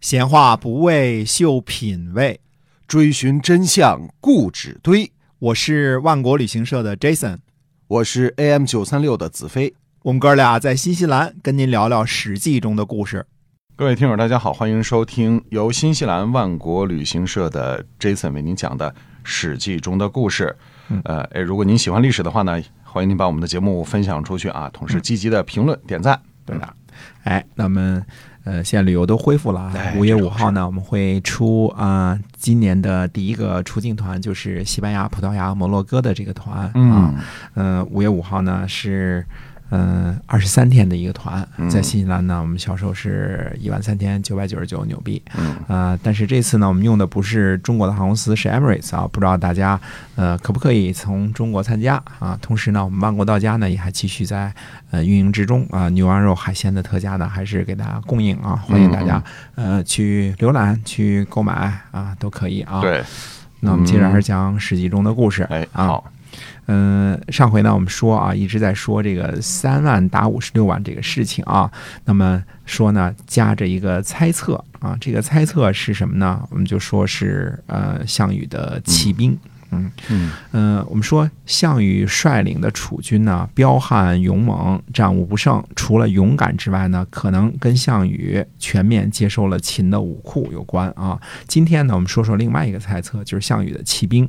闲话不为秀品味，追寻真相固执堆。我是万国旅行社的 Jason，我是 AM 九三六的子飞。我们哥俩在新西兰跟您聊聊《史记》中的故事。各位听友，大家好，欢迎收听由新西兰万国旅行社的 Jason 为您讲的《史记》中的故事。呃，哎，如果您喜欢历史的话呢，欢迎您把我们的节目分享出去啊，同时积极的评论、点赞。对的，哎，那么。呃，现在旅游都恢复了。五月五号呢，我们会出啊，今年的第一个出境团就是西班牙、葡萄牙、摩洛哥的这个团啊。嗯，五月五号呢是。嗯，二十三天的一个团，在新西兰呢，我们销售是一万三千九百九十九纽币。嗯，啊，但是这次呢，我们用的不是中国的航空公司，是 Emirates 啊，不知道大家呃可不可以从中国参加啊？同时呢，我们万国到家呢也还继续在呃运营之中啊，牛羊肉、海鲜的特价呢还是给大家供应啊，欢迎大家呃去浏览、去购买啊，都可以啊。对，那我们接着还是讲史记中的故事。哎，好。嗯，上回呢，我们说啊，一直在说这个三万打五十六万这个事情啊，那么说呢，夹着一个猜测啊，这个猜测是什么呢？我们就说是呃，项羽的骑兵。嗯嗯呃，我们说项羽率领的楚军呢，彪悍勇猛，战无不胜。除了勇敢之外呢，可能跟项羽全面接受了秦的武库有关啊。今天呢，我们说说另外一个猜测，就是项羽的骑兵。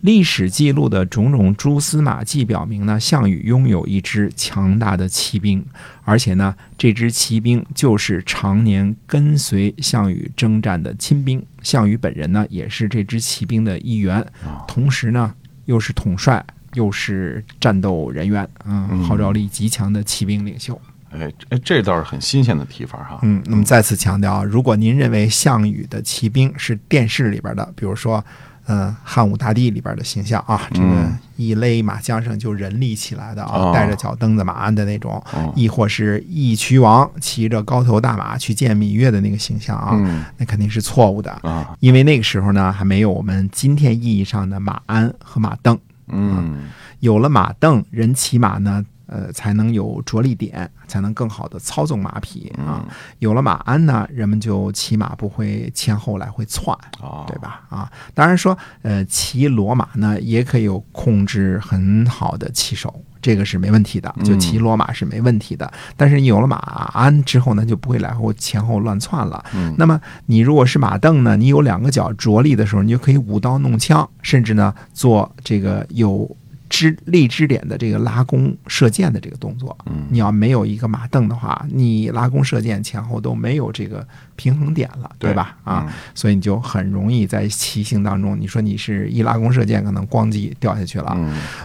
历史记录的种种蛛丝马迹表明呢，项羽拥有一支强大的骑兵。而且呢，这支骑兵就是常年跟随项羽征战的亲兵，项羽本人呢也是这支骑兵的一员，同时呢又是统帅，又是战斗人员，嗯，号召力极强的骑兵领袖。哎哎，这倒是很新鲜的提法哈。嗯，那么再次强调，如果您认为项羽的骑兵是电视里边的，比如说。嗯，汉武大帝里边的形象啊，这个一勒马缰绳就人立起来的啊，带着脚蹬子马鞍的那种，亦或是义渠王骑着高头大马去见芈月的那个形象啊，那肯定是错误的。啊，因为那个时候呢，还没有我们今天意义上的马鞍和马镫。嗯，有了马镫，人骑马呢。呃，才能有着力点，才能更好的操纵马匹啊。有了马鞍呢，人们就骑马不会前后来回窜，对吧？啊，当然说，呃，骑骡马呢，也可以有控制很好的骑手，这个是没问题的。就骑骡马是没问题的。但是你有了马鞍之后呢，就不会来回前后乱窜了。那么你如果是马镫呢，你有两个脚着力的时候，你就可以舞刀弄枪，甚至呢做这个有。支立支点的这个拉弓射箭的这个动作，你要没有一个马镫的话，你拉弓射箭前后都没有这个平衡点了，对吧？啊，所以你就很容易在骑行当中，你说你是一拉弓射箭，可能咣叽掉下去了。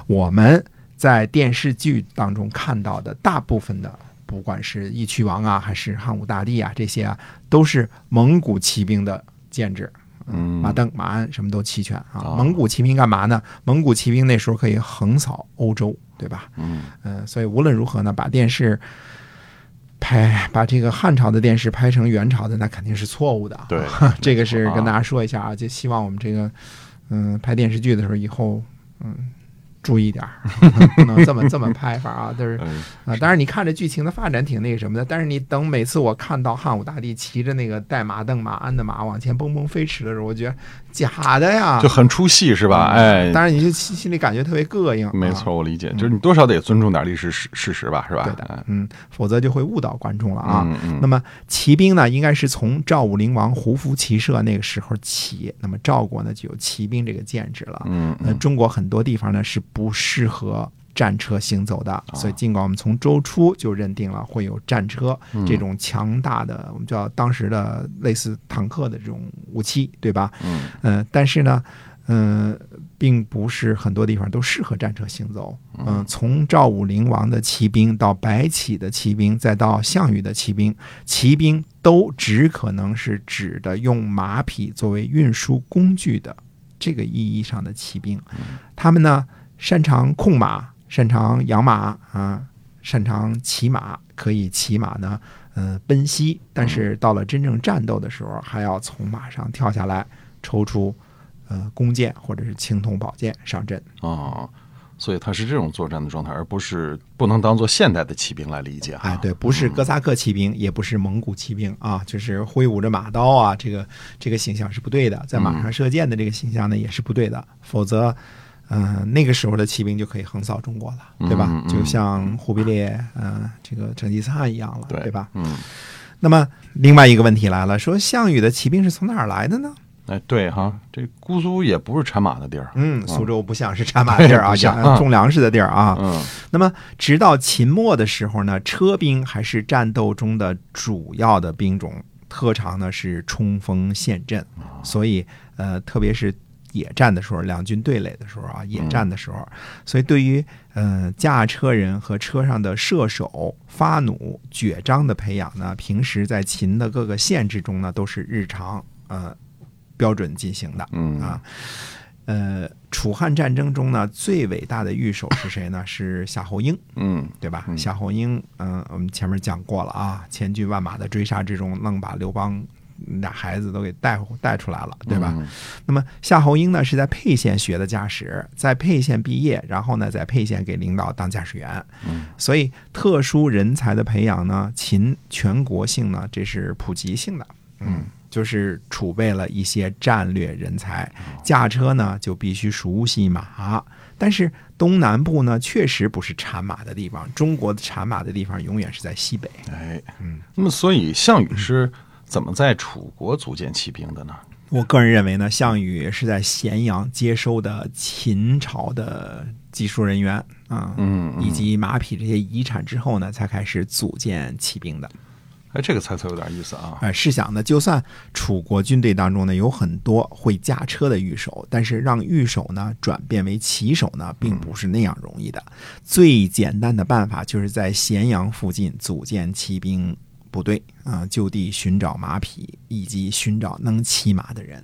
我们在电视剧当中看到的大部分的，不管是义渠王啊，还是汉武大帝啊，这些啊，都是蒙古骑兵的建制。嗯，马镫、马鞍什么都齐全啊！蒙古骑兵干嘛呢？蒙古骑兵那时候可以横扫欧洲，对吧？嗯嗯，所以无论如何呢，把电视拍，把这个汉朝的电视拍成元朝的，那肯定是错误的。对，这个是跟大家说一下啊，就希望我们这个嗯拍电视剧的时候以后嗯。注意点儿，不能这么这么拍法啊！就是啊，当然你看这剧情的发展挺那个什么的，但是你等每次我看到汉武大帝骑着那个带马镫马鞍的马往前蹦蹦飞驰的时候，我觉得假的呀，就很出戏是吧？哎，当然你就心心里感觉特别膈应。没错，我理解，就是你多少得尊重点历史事事实吧，是吧？对的，嗯，否则就会误导观众了啊。那么骑兵呢，应该是从赵武灵王胡服骑射那个时候起，那么赵国呢就有骑兵这个建制了。嗯，那中国很多地方呢是。不适合战车行走的，所以尽管我们从周初就认定了会有战车这种强大的，我们叫当时的类似坦克的这种武器，对吧？嗯，但是呢，嗯，并不是很多地方都适合战车行走。嗯，从赵武灵王的骑兵到白起的骑兵，再到项羽的骑兵，骑兵都只可能是指的用马匹作为运输工具的这个意义上的骑兵，他们呢？擅长控马，擅长养马啊，擅长骑马，可以骑马呢，呃，奔袭。但是到了真正战斗的时候，还要从马上跳下来，抽出呃弓箭或者是青铜宝剑上阵。哦，所以他是这种作战的状态，而不是不能当做现代的骑兵来理解哈。哎，对，不是哥萨克骑兵，也不是蒙古骑兵啊，就是挥舞着马刀啊，这个这个形象是不对的，在马上射箭的这个形象呢也是不对的，否则，嗯、那个时候的骑兵就可以横扫中国了，对吧？嗯嗯就像忽必烈，嗯、这个成吉思汗一样了，对吧？嗯，那么另外一个问题来了，说项羽的骑兵是从哪儿来的呢？哎，对哈，这姑苏也不是产马的地儿。嗯，苏州不像是产马的地儿啊，不像养种粮食的地儿啊。嗯那么，直到秦末的时候呢，车兵还是战斗中的主要的兵种，特长呢是冲锋陷阵，所以呃，特别是野战的时候，两军对垒的时候啊，野战的时候，所以对于呃驾车人和车上的射手、发弩、绝章的培养呢，平时在秦的各个县之中呢，都是日常呃标准进行的。嗯啊，呃，楚汉战争中呢，最伟大的御手是谁呢？是夏侯婴，嗯对吧？嗯夏侯婴，嗯、我们前面讲过了啊，千军万马的追杀之中，愣把刘邦俩孩子都给带带出来了，对吧？嗯那么夏侯婴呢，是在沛县学的驾驶，在沛县毕业，然后呢，在沛县给领导当驾驶员。嗯所以特殊人才的培养呢，秦全国性呢，这是普及性的，嗯，就是储备了一些战略人才。驾车呢，就必须熟悉马，但是东南部呢，确实不是产马的地方，中国的产马的地方永远是在西北。哎，嗯，那么所以项羽是怎么在楚国组建骑兵的呢？我个人认为呢，项羽是在咸阳接收的秦朝的技术人员啊，嗯，嗯以及马匹这些遗产之后呢，才开始组建骑兵的。哎，这个猜测有点意思啊。呃，试想呢，就算楚国军队当中呢有很多会驾车的御手，但是让御手呢转变为骑手呢，并不是那样容易的。最简单的办法就是在咸阳附近组建骑兵部队啊、就地寻找马匹以及寻找能骑马的人。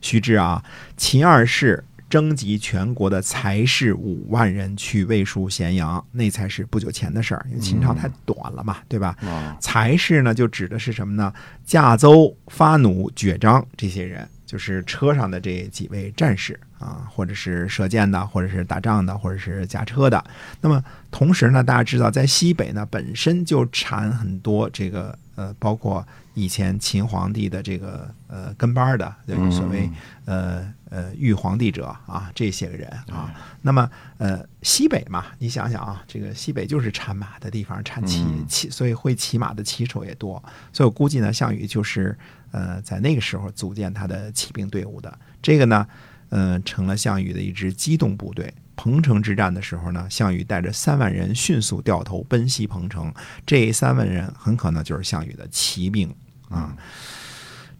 须知啊，秦二世征集全国的才士五万人去卫戍咸阳，那才是不久前的事儿，因为秦朝太短了嘛，对吧？啊，才士呢，就指的是什么呢？驾邹、发弩、绝章这些人，就是车上的这几位战士啊，或者是射箭的，或者是打仗的，或者是驾车的。那么同时呢，大家知道，在西北呢，本身就产很多这个呃，包括以前秦皇帝的这个呃跟班儿的，就是所谓呃呃玉皇帝者啊，这些个人啊。那么呃，西北嘛，你想想啊，这个西北就是产马的地方，产骑嗯骑，所以会骑马的骑手也多。所以我估计呢，项羽就是呃在那个时候组建他的骑兵队伍的。这个呢，呃，成了项羽的一支机动部队。彭城之战的时候呢，项羽带着三万人迅速掉头奔袭彭城，这三万人很可能就是项羽的骑兵啊。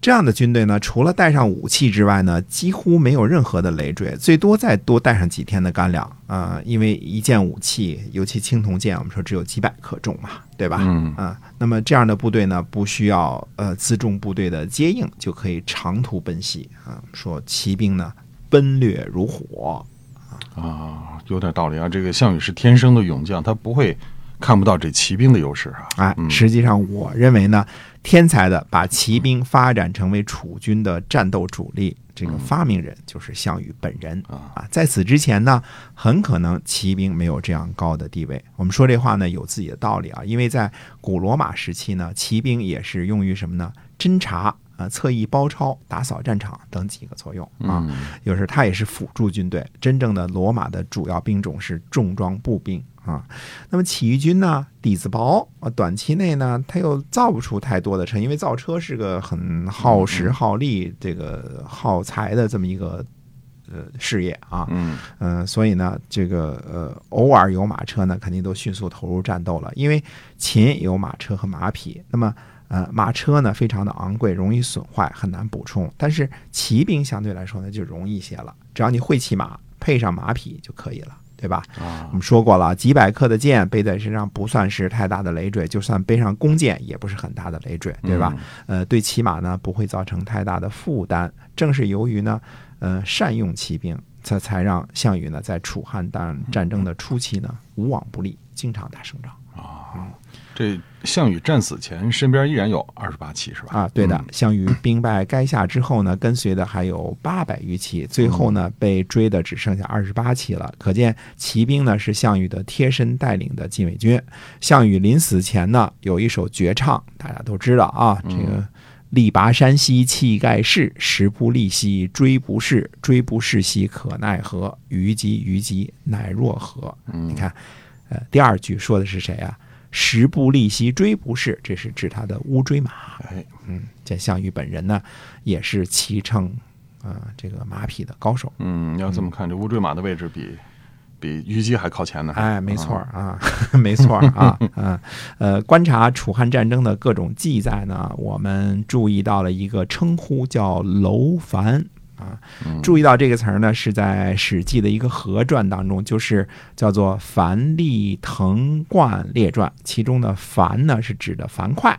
这样的军队呢，除了带上武器之外呢，几乎没有任何的累赘，最多再多带上几天的干粮啊、呃因为一件武器，尤其青铜剑，我们说只有几百克重嘛，对吧？嗯啊，那么这样的部队呢，不需要呃辎重部队的接应，就可以长途奔袭啊。说骑兵呢，奔掠如火，啊，有点道理啊。这个项羽是天生的勇将，他不会看不到这骑兵的优势啊。哎，嗯实际上我认为呢，天才的把骑兵发展成为楚军的战斗主力，这个发明人就是项羽本人啊啊。在此之前呢，很可能骑兵没有这样高的地位。我们说这话呢，有自己的道理啊，因为在古罗马时期呢，骑兵也是用于什么呢？侦察。啊，侧翼包抄、打扫战场等几个作用啊。嗯有时它也是辅助军队。真正的罗马的主要兵种是重装步兵啊。那么起义军呢，底子薄啊，短期内呢，它又造不出太多的车，因为造车是个很耗时耗力、这个耗材的这么一个呃事业啊。嗯嗯、所以呢，这个呃，偶尔有马车呢，肯定都迅速投入战斗了，因为秦有马车和马匹，那么呃，马车呢非常的昂贵，容易损坏，很难补充，但是骑兵相对来说呢就容易一些了，只要你会骑马，配上马匹就可以了。对吧？啊我们说过了，几百克的剑背在身上不算是太大的累赘，就算背上弓箭也不是很大的累赘，对吧？呃，对骑马呢不会造成太大的负担。正是由于呢，呃，善用骑兵，这才让项羽呢在楚汉战战争的初期呢无往不利，经常打胜仗啊。这项羽战死前身边依然有二十八骑是吧？啊，对的。项羽兵败垓下之后呢，跟随的还有八百余骑，最后呢被追的只剩下二十八骑了。可见骑兵呢是项羽的贴身带领的禁卫军。项羽临死前呢有一首绝唱，大家都知道啊，这个“力拔山兮气盖世，时不利兮骓不逝，骓不逝兮可奈何？虞姬虞姬乃若何？”你看，呃，第二句说的是谁啊？时不利兮骓不逝，这是指他的乌骓马。哎，嗯，这项羽本人呢，也是骑乘啊这个马匹的高手。嗯，要这么看，这乌骓马的位置比比虞姬还靠前呢。哎，没错啊，没错啊，嗯，呃，观察楚汉战争的各种记载呢，我们注意到了一个称呼叫楼烦。啊，注意到这个词儿呢，是在《史记》的一个合传当中，就是叫做《樊立滕冠列传》，其中的“樊”呢是指的樊哙，“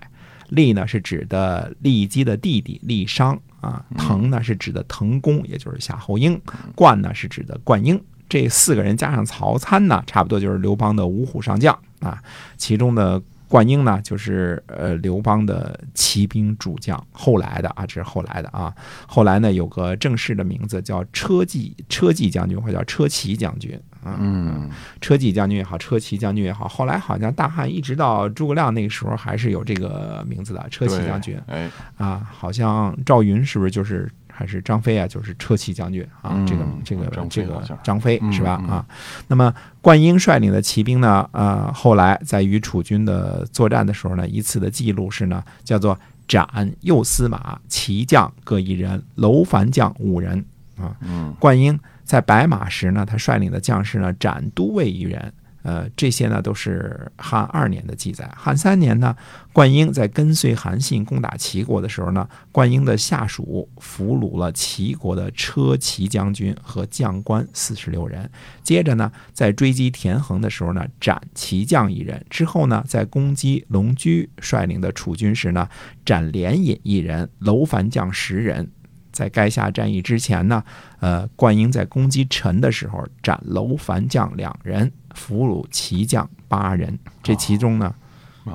立”呢是指的骊姬的弟弟郦商啊，“滕”呢是指的滕公，也就是夏侯婴，“冠”呢是指的冠英。这四个人加上曹参呢，差不多就是刘邦的五虎上将啊，其中的。灌婴呢，就是呃刘邦的骑兵主将，后来的啊，这是后来的啊。后来呢，有个正式的名字叫车骑车骑将军，或叫车骑将军啊。嗯，车骑将军也好，车骑将军也好，后来好像大汉一直到诸葛亮那个时候，还是有这个名字的车骑将军。哎，啊，好像赵云是不是就是？还是张飞啊，就是车骑将军啊，这个这个这个张飞是吧？啊，那么灌婴率领的骑兵呢，呃，后来在与楚军的作战的时候呢，一次的记录是呢，叫做斩右司马、骑将各一人，楼烦将五人啊。灌婴在白马时呢，他率领的将士呢，斩都尉一人。呃，这些呢都是汉二年的记载。汉三年呢，灌婴在跟随韩信攻打齐国的时候呢，灌婴的下属俘虏了齐国的车骑将军和将官四十六人。接着呢，在追击田横的时候呢，斩骑将一人。之后呢，在攻击龙驹率领的楚军时呢，斩连尹一人，楼烦将十人。在垓下战役之前呢，呃，灌婴在攻击陈的时候斩楼烦将两人。俘虏骑将八人，这其中呢，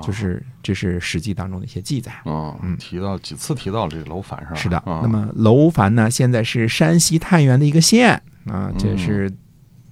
就是这是《史记》当中的一些记载。嗯，提到几次提到这个楼烦是吧？是的。那么楼烦呢，现在是山西太原的一个县啊，这是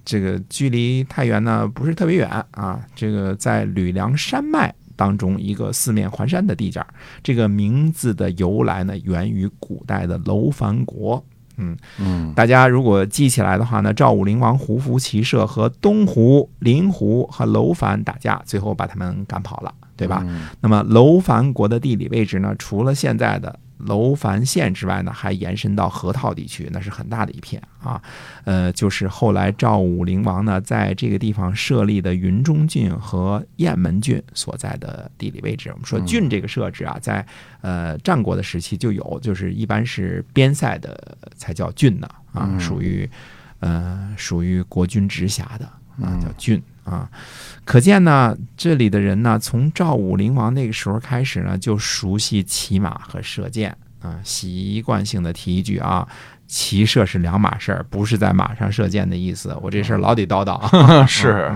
这个距离太原呢不是特别远啊。这个在吕梁山脉当中一个四面环山的地界这个名字的由来呢，源于古代的楼烦国。嗯嗯，大家如果记起来的话呢，赵武灵王胡服骑射和东胡、林胡和楼烦打架，最后把他们赶跑了，对吧？那么楼烦国的地理位置呢，除了现在的。楼烦县之外呢，还延伸到河套地区，那是很大的一片啊。呃，就是后来赵武灵王呢，在这个地方设立的云中郡和雁门郡所在的地理位置。我们说郡这个设置啊，在呃战国的时期就有，就是一般是边塞的才叫郡呢啊，属于呃属于国君直辖的啊，叫郡。啊，可见呢，这里的人呢，从赵武灵王那个时候开始呢，就熟悉骑马和射箭啊，习惯性的提一句啊，骑射是两码事儿，不是在马上射箭的意思。我这事儿老得叨叨。是，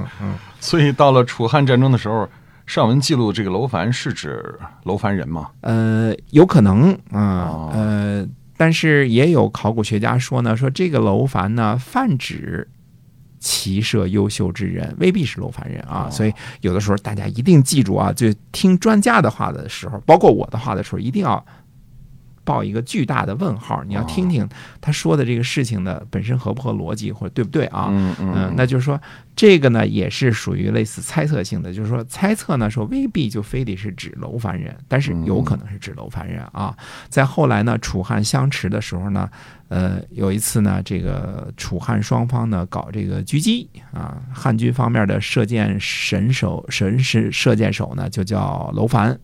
所以到了楚汉战争的时候，上文记录这个楼烦是指楼烦人吗？呃，有可能啊，呃，但是也有考古学家说呢，说这个楼烦呢，泛指。骑射优秀之人未必是楼烦人啊，所以有的时候大家一定记住啊，就听专家的话的时候，包括我的话的时候，一定要。报一个巨大的问号，你要听听他说的这个事情的本身合不合逻辑或者对不对啊？嗯嗯，那就是说这个呢也是属于类似猜测性的，就是说猜测呢说未必就非得是指楼烦人，但是有可能是指楼烦人啊。在后来呢楚汉相持的时候呢，呃有一次呢这个楚汉双方呢搞这个狙击啊，汉军方面的射箭神手神是射箭手呢就叫楼烦，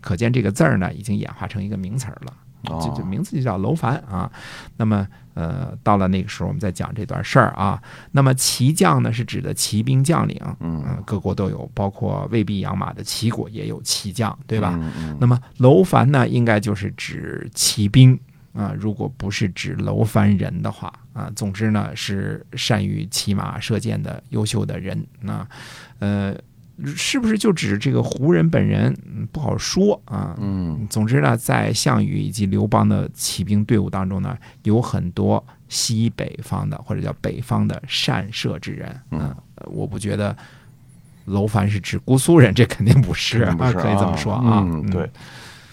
可见这个字儿呢已经演化成一个名词了。这这名字就叫楼烦啊，那么呃，到了那个时候，我们再讲这段事儿啊。那么骑将呢，是指的骑兵将领，嗯，各国都有，包括未必养马的齐国也有骑将，对吧？那么楼烦呢，应该就是指骑兵啊，如果不是指楼烦人的话啊，总之呢是善于骑马射箭的优秀的人啊，呃。是不是就指这个胡人本人？不好说啊。嗯，总之呢，在项羽以及刘邦的骑兵队伍当中呢，有很多西北方的或者叫北方的善射之人。嗯，我不觉得楼烦是指姑苏人，这肯定不是，不可以这么说啊。嗯，对。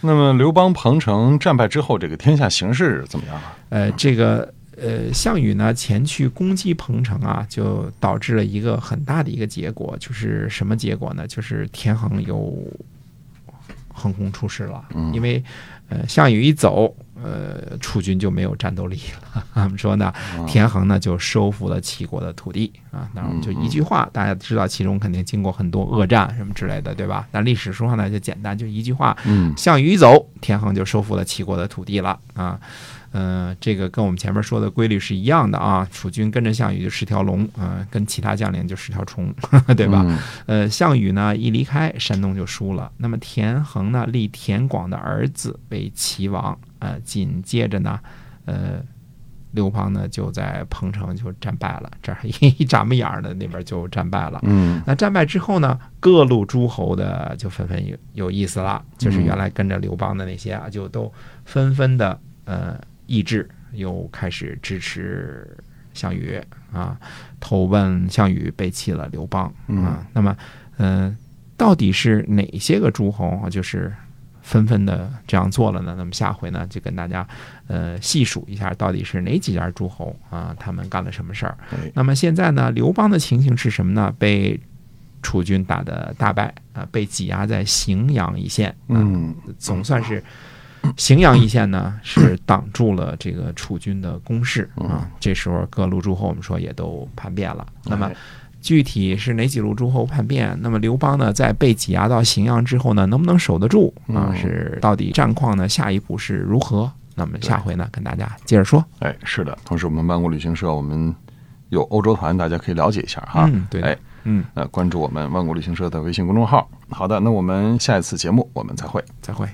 那么刘邦彭城战败之后，这个天下形势怎么样啊？呃，这个。呃，项羽呢前去攻击彭城啊，就导致了一个很大的一个结果，就是什么结果呢？就是田横有横空出世了。因为呃，项羽一走，呃，楚军就没有战斗力了。我们说呢，田横呢就收复了齐国的土地啊。那我们就一句话，大家知道其中肯定经过很多恶战什么之类的，对吧？那历史书上呢就简单，就一句话：项羽一走，田横就收复了齐国的土地了啊。嗯，这个跟我们前面说的规律是一样的啊。楚军跟着项羽就十条龙，嗯，跟其他将领就十条虫，对吧？呃，项羽呢一离开，山东就输了。那么田横呢立田广的儿子为齐王，呃，紧接着呢，呃，刘邦呢就在彭城就战败了，这儿一眨巴眼儿的那边就战败了。嗯，那战败之后呢，各路诸侯的就纷纷有有意思了，就是原来跟着刘邦的那些啊，就都纷纷的呃。意志又开始支持项羽啊，投奔项羽，背弃了刘邦啊。那么，嗯，到底是哪些个诸侯啊，就是纷纷的这样做了呢？那么下回呢，就跟大家呃细数一下，到底是哪几家诸侯啊，他们干了什么事儿？那么现在呢，刘邦的情形是什么呢？被楚军打的大败啊，被挤压在荥阳一线。嗯，总算是。荥阳一线呢，是挡住了这个楚军的攻势啊。这时候各路诸侯，我们说也都叛变了。那么具体是哪几路诸侯叛变？那么刘邦呢，在被挤压到荥阳之后呢，能不能守得住啊？是到底战况呢？下一步是如何？那么下回呢，跟大家接着说。哎，是的。同时，我们万国旅行社我们有欧洲团，大家可以了解一下哈。嗯，对。哎，嗯，呃，关注我们万国旅行社的微信公众号。好的，那我们下一次节目我们再会，再会。